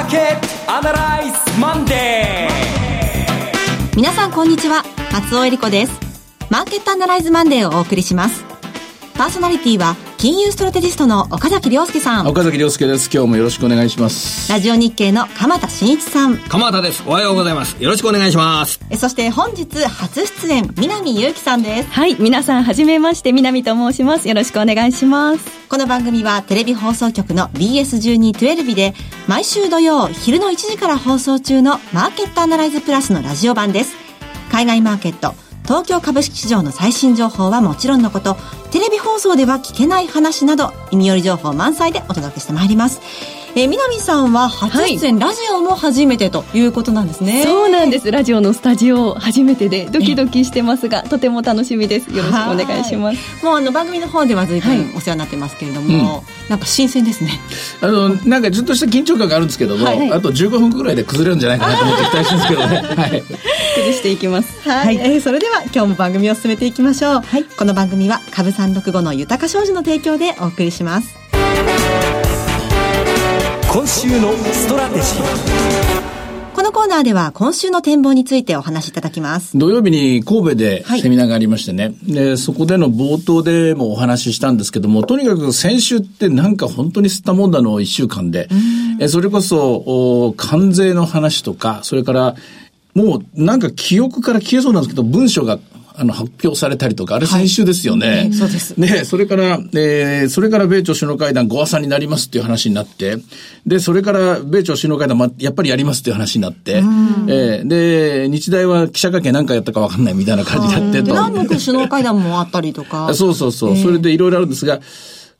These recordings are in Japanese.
ーケットアナライズマンデー。皆さんこんにちは。松尾英里子です。マーケットアナライズマンデーをお送りします。パーソナリティは金融ストラテジストの岡崎良介さん。岡崎良介です。今日もよろしくお願いします。ラジオ日経の鎌田伸一さん。鎌田です。おはようございます。よろしくお願いします。えそして本日初出演南祐希さんです。はい皆さんはじめまして南と申します。よろしくお願いします。この番組はテレビ放送局の BS1212 で毎週土曜昼の1時から放送中のマーケットアナライズプラスのラジオ版です。海外マーケット東京株式市場の最新情報はもちろんのことテレビ放送では聞けない話など意味寄り情報満載でお届けしてまいります。えー、南さんは初出演、はい、ラジオも初めてということなんですね。そうなんです。ラジオのスタジオ初めてでドキドキしてますがとても楽しみです。よろしくお願いします。もうあの番組の方では随分お世話になってますけれども、はい、なんか新鮮ですね。あのなんかずっとした緊張感があるんですけども、はい、あと15分ぐらいで崩れるんじゃないかなと思って期待してるんですけどね、はい、崩していきます。はい、はい、えー、それでは今日も番組を進めていきましょう、はい、この番組は株三六五の豊か商事の提供でお送りします今週のストラテジー。このコーナーでは今週の展望についてお話しいただきます。土曜日に神戸でセミナーがありましてね、はい、で、そこでの冒頭でもお話ししたんですけども、とにかく先週ってなんか本当に吸ったもんだの一週間で、えそれこそ、関税の話とか、それから、もうなんか記憶から消えそうなんですけど、文章があの、発表されたりとか、あれ先週ですよね。はい、そうです。ね、それから、えー、それから米朝首脳会談ご破産になりますっていう話になって、で、それから米朝首脳会談、ま、やっぱりやりますっていう話になって、えー、で、日大は記者会見何回やったかわかんないみたいな感じになってと。南北首脳会談もあったりとか。そうそうそう。えー、それでいろいろあるんですが、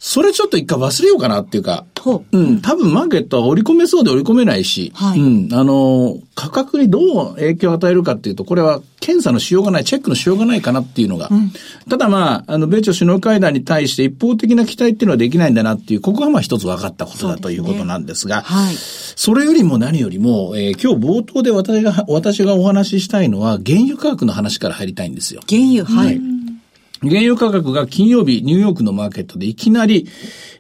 それちょっと一回忘れようかなっていうか、う。ん、多分マーケットは織り込めそうで織り込めないし、はい、うん、あの、価格にどう影響を与えるかっていうと、これは検査のしようがない、チェックのしようがないかなっていうのが、うん、ただまあ、あの、米朝首脳会談に対して一方的な期待っていうのはできないんだなっていう、ここがまあ一つ分かったことだということなんですが、はい、それよりも何よりも、えー、今日冒頭で私が、私がお話ししたいのは、原油価格の話から入りたいんですよ。原油、はい、原油価格が金曜日、ニューヨークのマーケットでいきなり、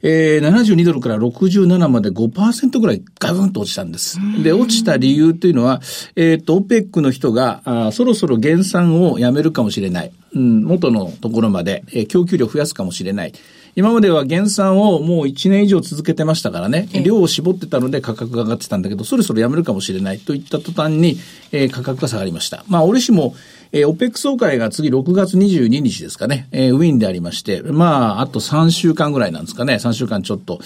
えー、72ドルから67まで5%ぐらいガブンと落ちたんです。で、落ちた理由というのは、えっ、ー、と、オペックの人があ、そろそろ減産をやめるかもしれない。うん、元のところまで、えー、供給量増やすかもしれない。今までは減産をもう1年以上続けてましたからね、量を絞ってたので価格が上がってたんだけど、そろそろやめるかもしれないといった途端に、えー、価格が下がりました。まあ、折しも、えー、オペック総会が次6月22日ですかね、えー、ウィーンでありまして、まあ、あと3週間ぐらいなんですかね、3週間ちょっと。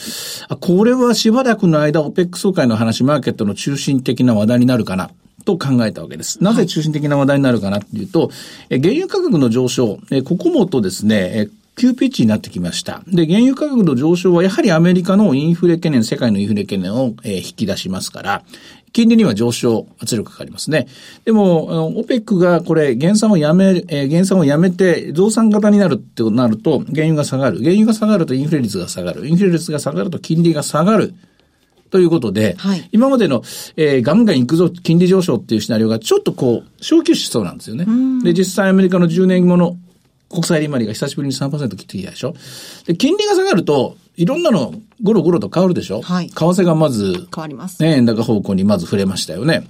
あ、これはしばらくの間、オペック総会の話、マーケットの中心的な話題になるかな。と考えたわけです。なぜ中心的な話題になるかなっていうと、え原油価格の上昇、えここもとですね、え急ピッチになってきました。で、原油価格の上昇はやはりアメリカのインフレ懸念、世界のインフレ懸念を、えー、引き出しますから、金利には上昇圧力かかりますね。でも、オペックがこれ、減産をやめ、えー、減産をやめて増産型になるってなると、原油が下がる。原油が下がるとインフレ率が下がる。インフレ率が下がると金利が下がる。ということで、はい、今までの、えー、ガンガン行くぞ、金利上昇っていうシナリオがちょっとこう、消去しそうなんですよね。で、実際アメリカの10年後の国債利回りが久しぶりに3%切ってきたでしょ？で、金利が下がると、いろんなのゴロゴロと変わるでしょ？はい。為替がまず、変わります。ね、円高方向にまず触れましたよね。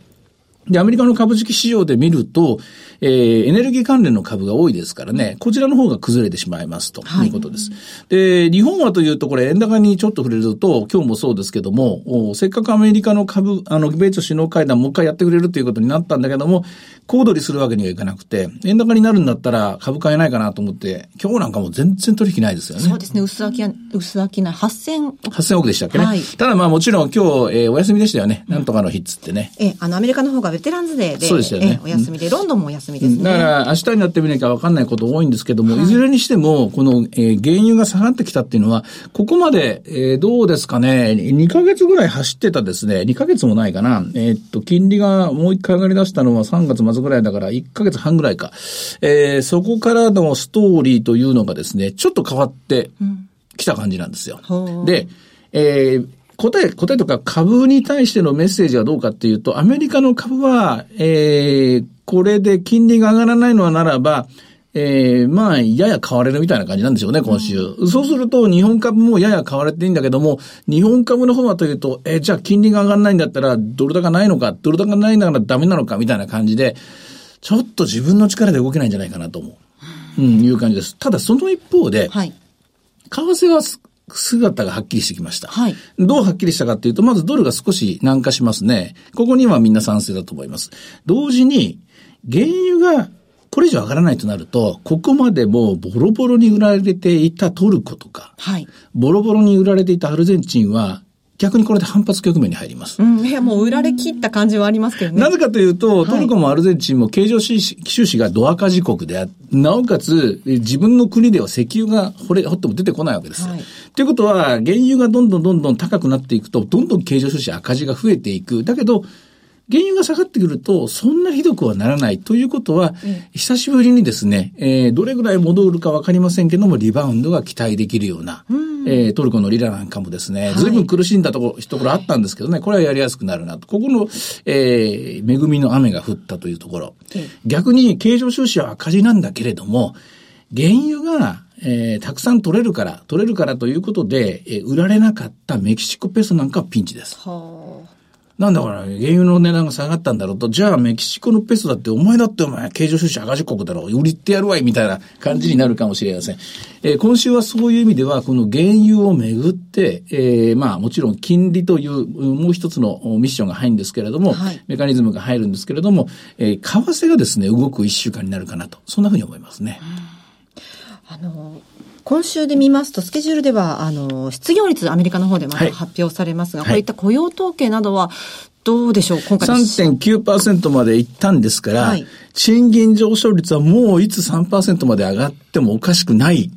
で、アメリカの株式市場で見ると、えー、エネルギー関連の株が多いですからね、こちらの方が崩れてしまいますということです。はい、で、日本はというと、これ円高にちょっと触れると、今日もそうですけども、せっかくアメリカの株、あの、米朝首脳会談もう一回やってくれるということになったんだけども、小躍りするわけにはいかなくて、円高になるんだったら株買えないかなと思って、今日なんかも全然取引ないですよね。そうですね、薄商い、薄商い8000億。8000億でしたっけね。はい、ただまあもちろん今日、えー、お休みでしたよね。なんとかの日っつってね。え、あの、アメリカの方がベテランズデーで、そうですよね。お休みで、ロンドンもお休みですね。だから明日になってみなきゃわかんないこと多いんですけども、はい、いずれにしても、この、えー、原油が下がってきたっていうのは、ここまで、えー、どうですかね、2ヶ月ぐらい走ってたですね、2ヶ月もないかな、えー、っと、金利がもう一回上がり出したのは3月末ぐらいだから、1ヶ月半ぐらいか。えー、そこからのストーリーというのがですね、ちょっと変わってきた感じなんですよ。うん、で、えー、答え、答えとか株に対してのメッセージはどうかっていうと、アメリカの株は、えー、これで金利が上がらないのはならば、えー、まあ、やや買われるみたいな感じなんでしょうね、今週。うん、そうすると、日本株もやや買われていいんだけども、日本株の方はというと、えー、じゃあ金利が上がらないんだったら、ドル高ないのか、ドル高ないんだからダメなのか、みたいな感じで、ちょっと自分の力で動けないんじゃないかなと思う。うん、いう感じです。ただ、その一方で、はい、為替は姿がはっきりしてきました。はい。どうはっきりしたかっていうと、まずドルが少し軟化しますね。ここにはみんな賛成だと思います。同時に、原油がこれ以上上がらないとなると、ここまでもボロボロに売られていたトルコとか、はい、ボロボロに売られていたアルゼンチンは、逆にこれで反発局面に入ります。うん、いや、もう売られ切った感じはありますけどね。なぜかというと、トルコもアルゼンチンも経常収支がド赤字国であなおかつ、自分の国では石油が掘れ、掘っても出てこないわけです。はい、ということは、原油がどんどんどんどん高くなっていくと、どんどん経常収支赤字が増えていく。だけど、原油が下がってくると、そんなひどくはならないということは、うん、久しぶりにですね、えー、どれぐらい戻るかわかりませんけども、リバウンドが期待できるような、うん、えー、トルコのリラなんかもですね、ずいぶん苦しんだところ、ところあったんですけどね、これはやりやすくなるなと。ここの、えー、恵みの雨が降ったというところ。うん、逆に、経常収支は赤字なんだけれども、原油が、えー、たくさん取れるから、取れるからということで、えー、売られなかったメキシコペソなんかはピンチです。はあなんだから、原油の値段が下がったんだろうと、じゃあメキシコのペソだって、お前だってお前、経常収支赤字国だろう、売りってやるわい、みたいな感じになるかもしれません。えー、今週はそういう意味では、この原油をめぐって、えー、まあもちろん金利というもう一つのミッションが入るんですけれども、はい、メカニズムが入るんですけれども、えー、為替がですね、動く一週間になるかなと、そんなふうに思いますね。あの、今週で見ますと、スケジュールでは、あの、失業率、アメリカの方でまた発表されますが、はい、こういった雇用統計などは、どうでしょう？今回3.9%までいったんですから、はい、賃金上昇率はもういつ3%まで上がってもおかしくない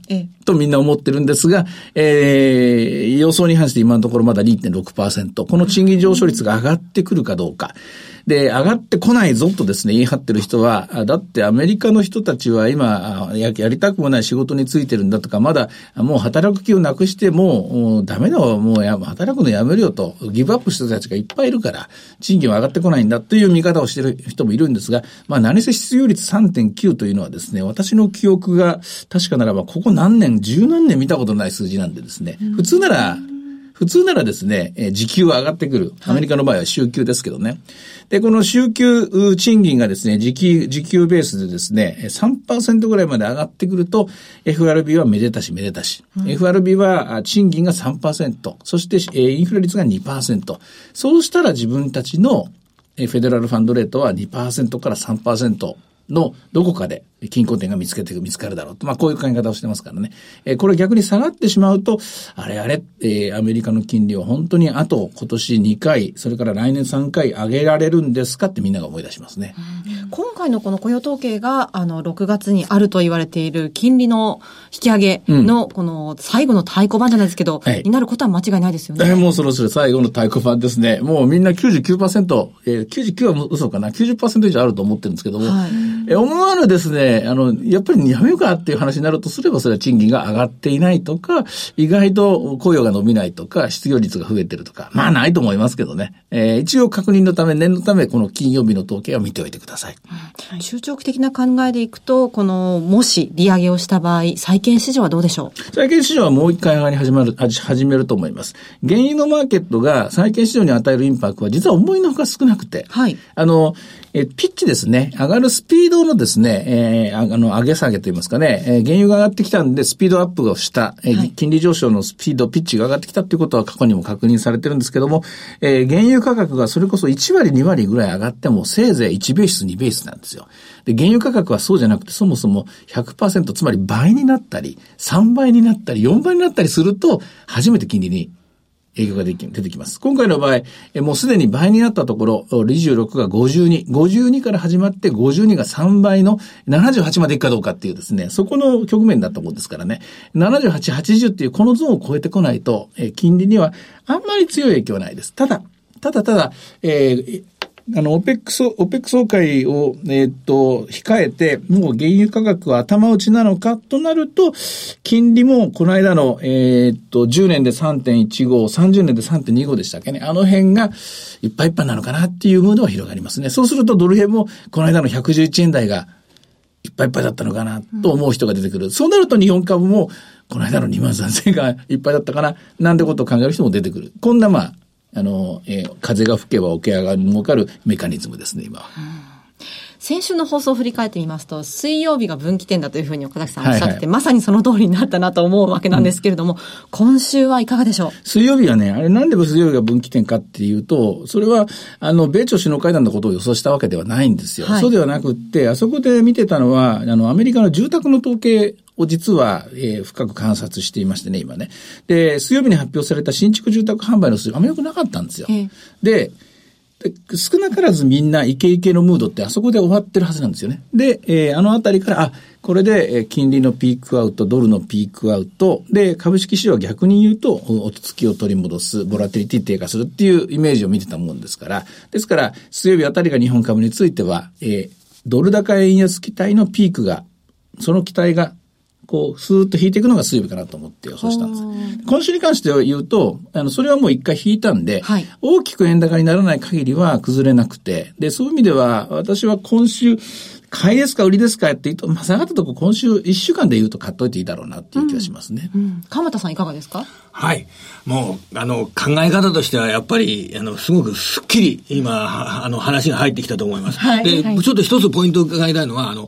とみんな思ってるんですが、えー、予想に反して今のところまだ2.6%。この賃金上昇率が上がってくるかどうか。で、上がってこないぞとですね、言い張ってる人は、だってアメリカの人たちは今、やりたくもない仕事についてるんだとか、まだもう働く気をなくしてもうダメだわ、もうや働くのやめるよと、ギブアップした人たちがいっぱいいるから、賃金は上がってこないんだという見方をしてる人もいるんですが、まあ何せ失業率3.9というのはですね、私の記憶が確かならば、ここ何年、十何年見たことない数字なんでですね、普通なら、普通ならですね、え時給は上がってくる。アメリカの場合は週給ですけどね。で、この週給賃金がですね、時給、時給ベースでですね、3%ぐらいまで上がってくると、FRB はめでたしめでたし。うん、FRB は賃金が3%、そしてインフレ率が2%。そうしたら自分たちのフェデラルファンドレートは2%から3%のどこかで均衡点が見つけて見つかるだろうと。まあこういう考え方をしてますからね。えー、これ逆に下がってしまうと、あれあれ、えー、アメリカの金利を本当にあと今年2回、それから来年3回上げられるんですかってみんなが思い出しますね。今回のこの雇用統計が、あの、6月にあると言われている金利の引き上げの、この最後の太鼓判じゃないですけど、うん、になることは間違いないですよね。えー、もうそろそろ最後の太鼓判ですね。もうみんな99%、えー、99は嘘かな、90%以上あると思ってるんですけども、はい、えー、思わぬですね、あの、やっぱぱりやめようかっていう話になるとすれば、それは賃金が上がっていないとか、意外と雇用が伸びないとか、失業率が増えてるとか、まあないと思いますけどね。えー、一応確認のため、念のため、この金曜日の統計を見ておいてください。うん、中長期的な考えでいくと、この、もし利上げをした場合、債券市場はどうでしょう？債券市場はもう一回上がり始まる、始めると思います。原油のマーケットが債券市場に与えるインパクトは実は思いのほか少なくて、はい。あの、え、ピッチですね、上がるスピードのですね、えー、あの、上げ下げと言いますかね、えー、原油が上がってきたんで、スピードアップをした、えー、はい、金利上昇のスピード、ピッチが上がってきたということは過去にも確認されてるんですけども、えー、原油価格がそれこそ1割2割ぐらい上がっても、せいぜい1ベース2ベースなんですよ。で、原油価格はそうじゃなくて、そもそも100%、つまり倍になったり、3倍になったり、4倍になったりすると、初めて金利に影響が出てきます。今回の場合、もうすでに倍になったところ、26が52、52から始まって52が3倍の78までいくかどうかっていうですね、そこの局面だったもんですからね、78、80っていうこのゾーンを超えてこないと、金利にはあんまり強い影響はないです。ただ、ただただ、えー、あの、オペックス、オペック総会を、えー、っと、控えて、もう原油価格は頭打ちなのかとなると、金利もこの間の、えー、っと、10年で3.15、30年で3.25でしたっけね。あの辺がいっぱいいっぱいなのかなっていうムードは広がりますね。そうするとドル円もこの間の111円台がいっぱいいっぱいだったのかなと思う人が出てくる。そうなると日本株も、この間の2万3000円がいっぱいだったかな、なんてことを考える人も出てくる。こんなまあ、あの、えー、風が吹けば桶屋が儲かるメカニズムですね、今は。先週の放送を振り返ってみますと、水曜日が分岐点だというふうに岡崎さんおっしゃってて、はいはい、まさにその通りになったなと思うわけなんですけれども、うん、今週はいかがでしょう？水曜日はね、あれなんで水曜日が分岐点かっていうと、それは、あの、米朝首脳会談のことを予想したわけではないんですよ。はい、そうではなくって、あそこで見てたのは、あの、アメリカの住宅の統計を実は、えー、深く観察していましてね、今ね。で、水曜日に発表された新築住宅販売の数、あまり良くなかったんですよ。で、少なからずみんなイケイケのムードってあそこで終わってるはずなんですよね。で、えー、あのあたりから、あ、これで、え金利のピークアウト、ドルのピークアウト、で、株式市場は逆に言うと、落ち着きを取り戻す、ボラティリティ低下するっていうイメージを見てたもんですから、ですから、水曜日あたりが日本株については、えー、ドル高円安期待のピークが、その期待がこう、スーッと引いていくのが水曜日かなと思って予想したんです。今週に関しては言うと、あの、それはもう一回引いたんで、はい、大きく円高にならない限りは崩れなくて、で、そういう意味では、私は今週、買いですか売りですかって言うと、まあ、下がったとこ今週1週間で言うと買っといていいだろうなっていう気がしますね。うんうん、鎌田さんいかがですか？はい。もう、あの、考え方としては、やっぱり、あの、すごくすっきり、今、あの、話が入ってきたと思います。はい、で、はい、ちょっと一つポイントを伺いたいのは、あの、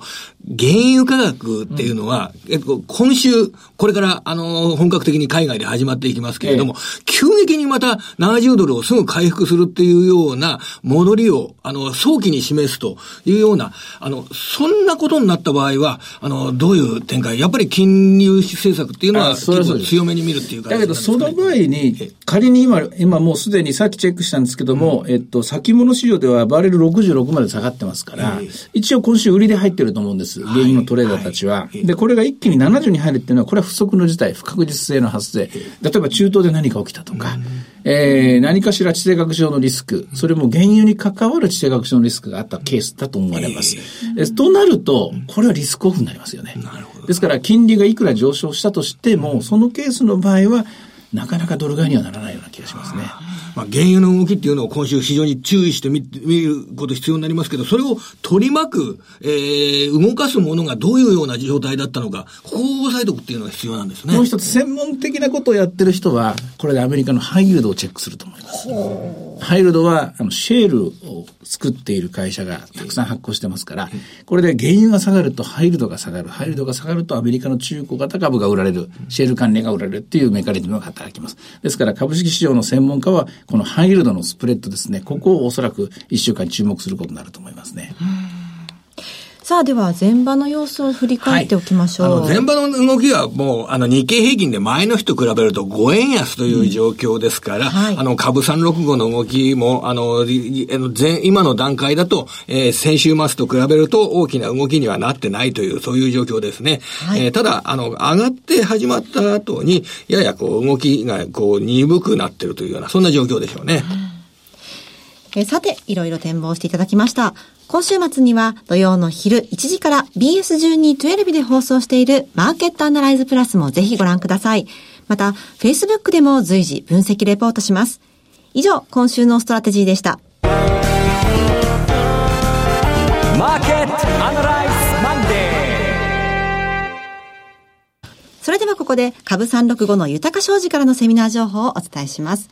原油価格っていうのは、うん、えっと、今週、これから、あの、本格的に海外で始まっていきますけれども、ええ、急激にまた70ドルをすぐ回復するっていうような戻りを、あの、早期に示すというような、あの、そんなことになった場合は、あの、どういう展開やっぱり金融政策っていうのは、結構強めに見るっていうか、ね、だけど、その前に、仮に今、今もうすでにさっきチェックしたんですけども、うん、えっと、先物市場ではバレル66まで下がってますから、えー、一応今週売りで入ってると思うんです。原油のトレーダーたちは。はい。はい、で、これが一気に70に入るっていうのは、これは不測の事態、不確実性の発生。例えば中東で何か起きたとか、うん、えー、何かしら地政学上のリスク、それも原油に関わる地政学上のリスクがあったケースだと思われます。えー、となると、これはリスクオフになりますよね。なるほど。ですから、金利がいくら上昇したとしても、そのケースの場合は、なかなかドル買いにはならないような気がしますね。まあ、原油の動きっていうのを今週非常に注意してみ見ること必要になりますけど、それを取り巻く、えー、動かすものがどういうような状態だったのか、ここを押さえておくっていうのが必要なんですね。もう一つ、専門的なことをやってる人は、これでアメリカのハイルドをチェックすると思います。ハイルドは、あの、シェールを作っている会社がたくさん発行してますから、これで原油が下がるとハイルドが下がる、ハイルドが下がるとアメリカの中古型株が売られる、シェール関連が売られるっていうメカニズムが働きます。ですから株式市場の専門家は、このハイルドのスプレッドですね、ここをおそらく1週間注目することになると思いますね。さあ、では、前場の様子を振り返っておきましょう。はい、前場の動きはもう、あの、日経平均で前の日と比べると5円安という状況ですから、うんはい、あの、株365の動きも、あの、前、今の段階だと、えー、先週末と比べると大きな動きにはなってないという、そういう状況ですね。はい、えー、ただ、あの、上がって始まった後に、ややこう、動きが、こう、鈍くなってるというような、そんな状況でしょうね。うんえさて、いろいろ展望していただきました。今週末には土曜の昼1時から BS1212 で放送しているマーケットアナライズプラスもぜひご覧ください。また、Facebook でも随時分析レポートします。以上、今週のストラテジーでした。マーケットアナライズマンデーそれではここで株365の豊か商事からのセミナー情報をお伝えします。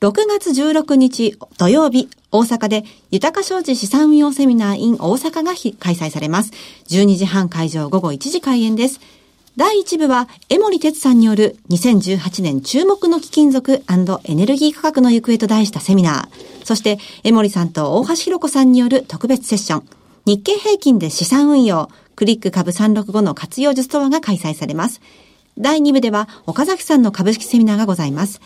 6月16日土曜日、大阪で豊か商事資産運用セミナー in 大阪が開催されます。12時半会場午後1時開演です。第1部は、江森哲さんによる2018年注目の貴金属エネルギー価格の行方と題したセミナー。そして、江森さんと大橋弘子さんによる特別セッション。日経平均で資産運用、クリック株365の活用術とはが開催されます。第2部では、岡崎さんの株式セミナーがございます。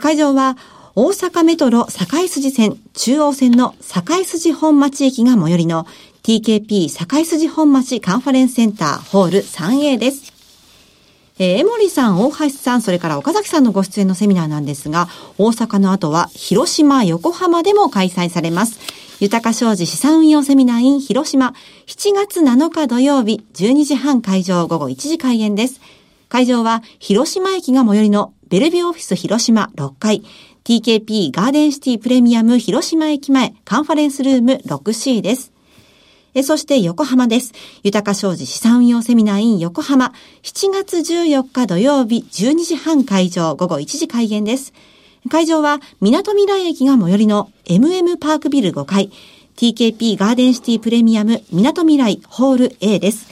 会場は、大阪メトロ堺筋線中央線の堺筋本町駅が最寄りの TKP 堺筋本町カンファレンスセンターホール 3A です。えー、江森さん、大橋さん、それから岡崎さんのご出演のセミナーなんですが、大阪の後は広島、横浜でも開催されます。豊か商事資産運用セミナー in 広島、7月7日土曜日、12時半会場午後1時開演です。会場は広島駅が最寄りのベルビオフィス広島6階、TKP ガーデンシティプレミアム広島駅前カンファレンスルーム 6C です。えそして横浜です。豊か商事資産運用セミナー in 横浜。7月14日土曜日12時半会場、午後1時開演です。会場は、港未来駅が最寄りの MM パークビル5階、TKP ガーデンシティプレミアム港未来ホール A です。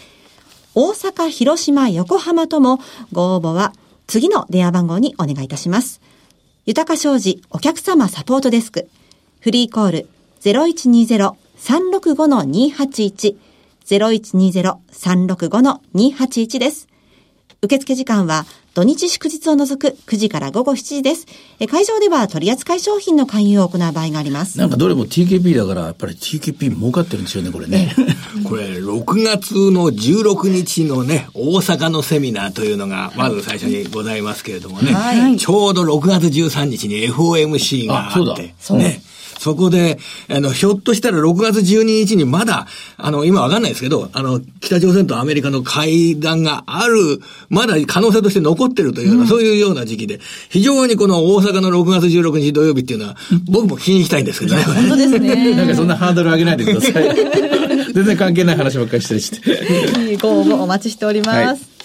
大阪、広島、横浜ともご応募は次の電話番号にお願いいたします。豊か商事お客様サポートデスク。フリーコール0120-365-281 0120-365-281です。受付時間は土日祝日を除く9時から午後7時です。え会場では取扱い商品の勧誘を行う場合があります。なんかどれも TKP だから、やっぱり TKP 儲かってるんですよね、これね。これ、6月の16日のね、大阪のセミナーというのが、まず最初にございますけれどもね、はいちょうど6月13日に FOMC がああそうだって、ね。そこで、あの、ひょっとしたら6月12日にまだ、あの、今わかんないですけど、あの、北朝鮮とアメリカの会談がある、まだ可能性として残ってるというような、そういうような時期で、非常にこの大阪の6月16日土曜日っていうのは、僕も気にしたいんですけどね。本当ですね。なんかそんなハードル上げないでください。全然関係ない話ばっかりしたりして。ご応募お待ちしております。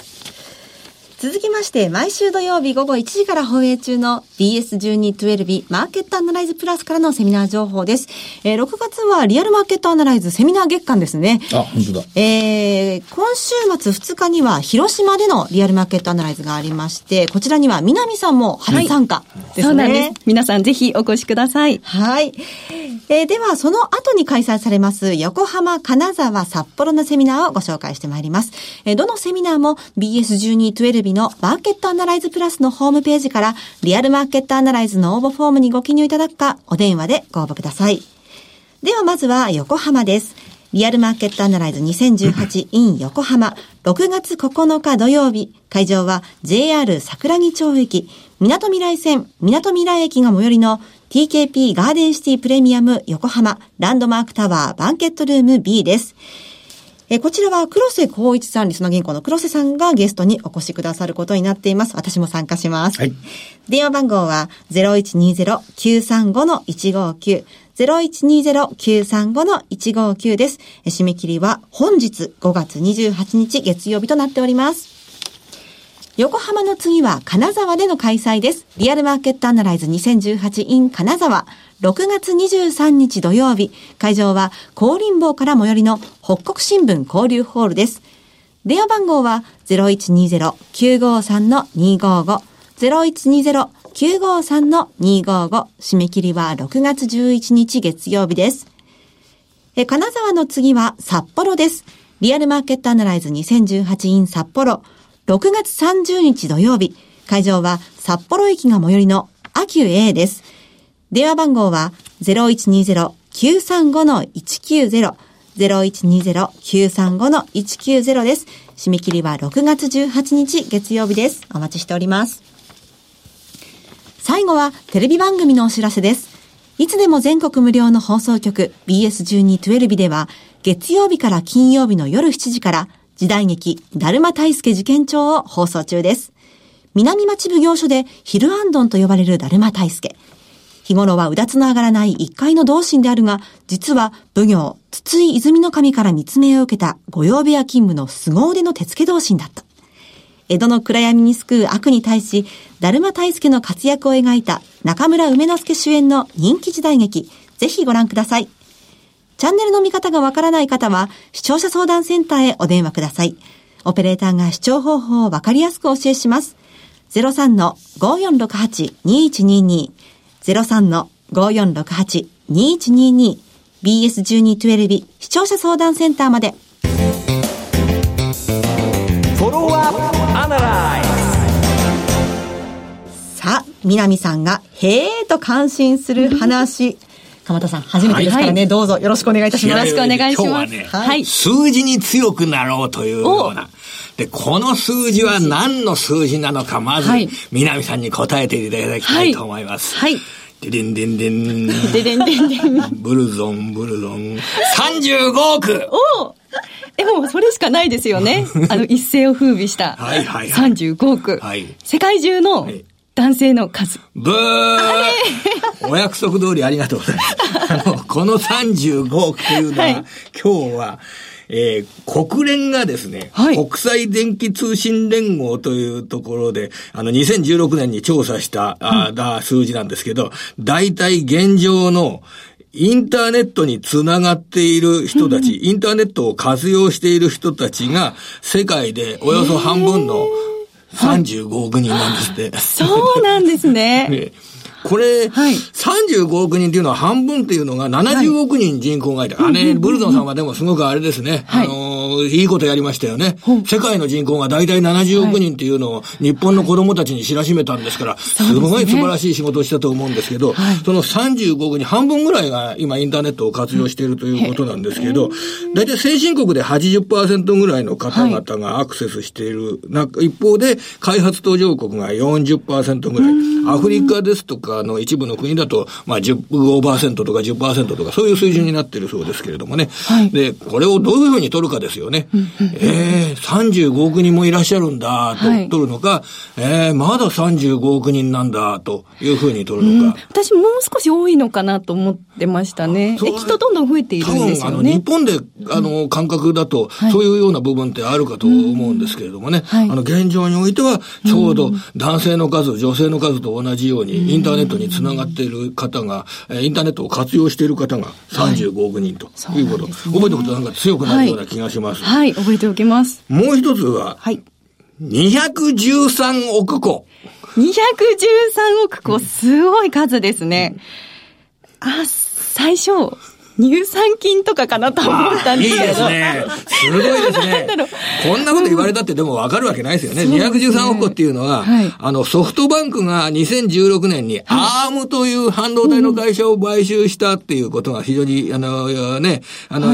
続きまして、毎週土曜日午後1時から放映中の BS1212 マーケットアナライズプラスからのセミナー情報です。えー6月はリアルマーケットアナライズセミナー月間ですね。あ、本当だ。えー、今週末2日には広島でのリアルマーケットアナライズがありまして、こちらには南さんも初参加ですね。そうなんです。皆さんぜひお越しください。はい。えーでは、その後に開催されます、横浜、金沢、札幌のセミナーをご紹介してまいります。えーどのセミナーも BS1212 のマーケットアナライズプラスのホームページから、リアルマーケットアナライズの応募フォームにご記入いただくか、お電話でご応募ください。ではまずは横浜です。リアルマーケットアナライズ 2018in 横浜6月9日土曜日。会場は JR 桜木町駅、港未来線、港未来駅が最寄りの TKP ガーデンシティプレミアム横浜ランドマークタワーバンケットルーム B です。えーこちらは黒瀬光一さん、リスナー銀行の黒瀬さんがゲストにお越しくださることになっています。私も参加します。はい電話番号は0120-935-159。0120-935-159です。えー締め切りは本日5月28日月曜日となっております。横浜の次は金沢での開催です。リアルマーケットアナライズ 2018in 金沢。6月23日土曜日。会場は高林坊から最寄りの北国新聞交流ホールです。電話番号は0120-953-255。0120-953-255。締め切りは6月11日月曜日です。え金沢の次は札幌です。リアルマーケットアナライズ 2018in 札幌。6月30日土曜日。会場は札幌駅が最寄りのアキュ A です。電話番号は0120-935-190。0120-935-190です。締め切りは6月18日月曜日です。お待ちしております。最後はテレビ番組のお知らせです。いつでも全国無料の放送局 BS1212 では月曜日から金曜日の夜7時から時代劇だるま大助事件帳を放送中です。南町奉行所でヒルアンドンと呼ばれるだるま大助。日頃はうだつの上がらない一階の同心であるが、実は奉行、筒井泉の神から密命を受けた御用部屋勤務の凄腕の手付け同心だった。江戸の暗闇に救う悪に対し、だるま大助の活躍を描いた中村梅之助主演の人気時代劇、ぜひご覧ください。チャンネルの見方がわからない方は、視聴者相談センターへお電話ください。オペレーターが視聴方法をわかりやすくお教えします。03-5468-2122 03-5468-2122 BS1212 視聴者相談センターまで。フォローアップアナライさあ、南さんが、へーと感心する話。鎌田さん、初めてですからね、はいどうぞよろしくお願いいたします。よろしくお願いします今日はね、はい数字に強くなろうというような。で、この数字は何の数字なのか、まずはい、南さんに答えていただきたいと思います。はい。ででんでんでん。ででんでんでん。ブルゾン、ブルゾン。35億おえ、もうそれしかないですよね。あの、一世を風靡した。はいはいはい35億。はい世界中のはい男性の数。ブー。お約束通りありがとうございます。あの、この35億というのは、はい、今日は、えー、国連がですね、はい、国際電気通信連合というところで、あの、2016年に調査した、あだ数字なんですけど、大体現状の、インターネットにつながっている人たち、インターネットを活用している人たちが、世界でおよそ半分の35億人なんですって。そうなんですね。これ、はい、35億人っていうのは半分っていうのが70億人人口がいた。はい、あれ、ブルゾンさんはでもすごくあれですね。はい、あのいいことやりましたよね。世界の人口が大体70億人っていうのを日本の子供たちに知らしめたんですから、すごい素晴らしい仕事をしたと思うんですけど、その35億人半分ぐらいが今インターネットを活用しているということなんですけど、大体先進国で80%ぐらいの方々がアクセスしている。一方で開発途上国が40%ぐらい。アフリカですとかかの一部の国だと、まあ15%とか10%とかそういう水準になってるそうですけれどもね。はい、で、これをどういうふうに取るかですよね。ええー、35億人もいらっしゃるんだと取るのか、はい、ええー、まだ35億人なんだというふうに取るのか、うん。私もう少し多いのかなと思ってましたね。きっとどんどん増えているんですよね。多分、あの、日本で、あの、感覚だと、そういうような部分ってあるかと思うんですけれどもね。はい、あの、現状においては、ちょうど男性の数、女性の数と同じように、インターネットにつながっている方が、インターネットを活用している方が35億人ということ、はいね、覚えておくとなんか強くなるような気がします。はい、はい、覚えておきます。もう一つは、はい。213億個。213億個、すごい数ですね。あ、最初、乳酸菌とかかなと思ったんですけど。いいですね。すごいですね。こんなこと言われたってでもわかるわけないですよね。ね213億個っていうのは、はい、あの、ソフトバンクが2016年にアームという半導体の会社を買収したっていうことが非常に、あの、ね、あの、は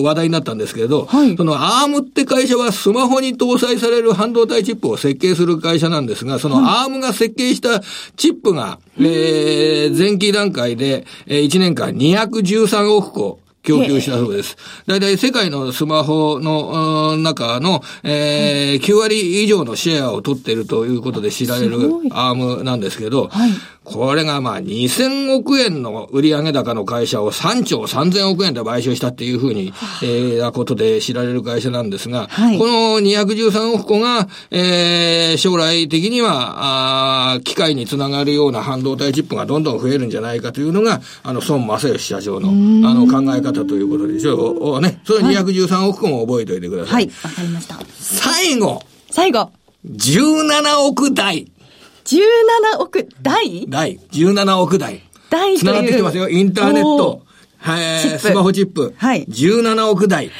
い、話題になったんですけれど、はい、そのアームって会社はスマホに搭載される半導体チップを設計する会社なんですが、そのアームが設計したチップが、えー、前期段階で、えー、1年間213億個供給したそうです。大体世界のスマホの中の、えー、9割以上のシェアを取っているということで知られるアームなんですけど、はい、これがまあ2000億円の売上高の会社を3兆3000億円で買収したっていうふうに、えー、なことで知られる会社なんですが、はい、この213億個が、えー、将来的には、あ機械につながるような半導体チップがどんどん増えるんじゃないかというのが、あの、孫正義社長の、あの、考え方ということでしょう。ね。それ213億個も覚えておいてください。はい、わ、かりました。最後。最後。17億台。17億台？台。17億台。台つながってきてますよ。インターネット。はい、スマホチップ。はい。17億台。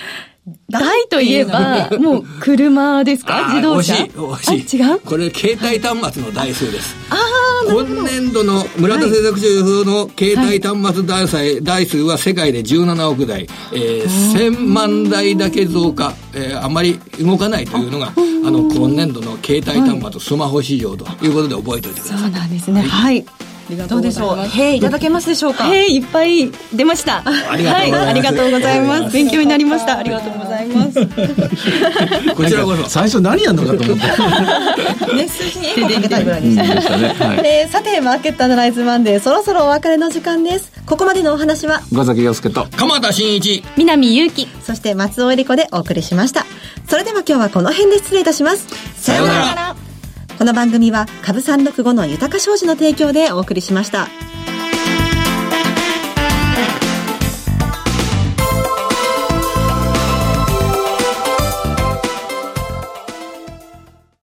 台といえば、もう車ですか？自動車？惜しい。違う？これ、携帯端末の台数です。ああ、今年度の村田製作所の携帯端末台数,、台数は世界で17億台。えー、1000万台だけ増加。えー、あまり動かないというのが、あの、今年度の携帯端末、スマホ市場ということで覚えておいてください。そうなんですね。はいありがとうございます。へいただけますでしょうか？へいいっぱい出ました。ありがとうございます。はい、ありがとうございます。勉強になりました。ありがとうございます。こちらこそ。最初何やるのかと思った。ね、数字にエコかけたいぐらいでしたね。はい、えー、さて、マーケットアナライズマンデー、そろそろお別れの時間です。ここまでのお話は、岡崎洋介と、鎌田新一、南祐希、そして松尾恵理子でお送りしました。それでは今日はこの辺で失礼いたします。さようなら。この番組は株三六五の豊か商事の提供でお送りしました。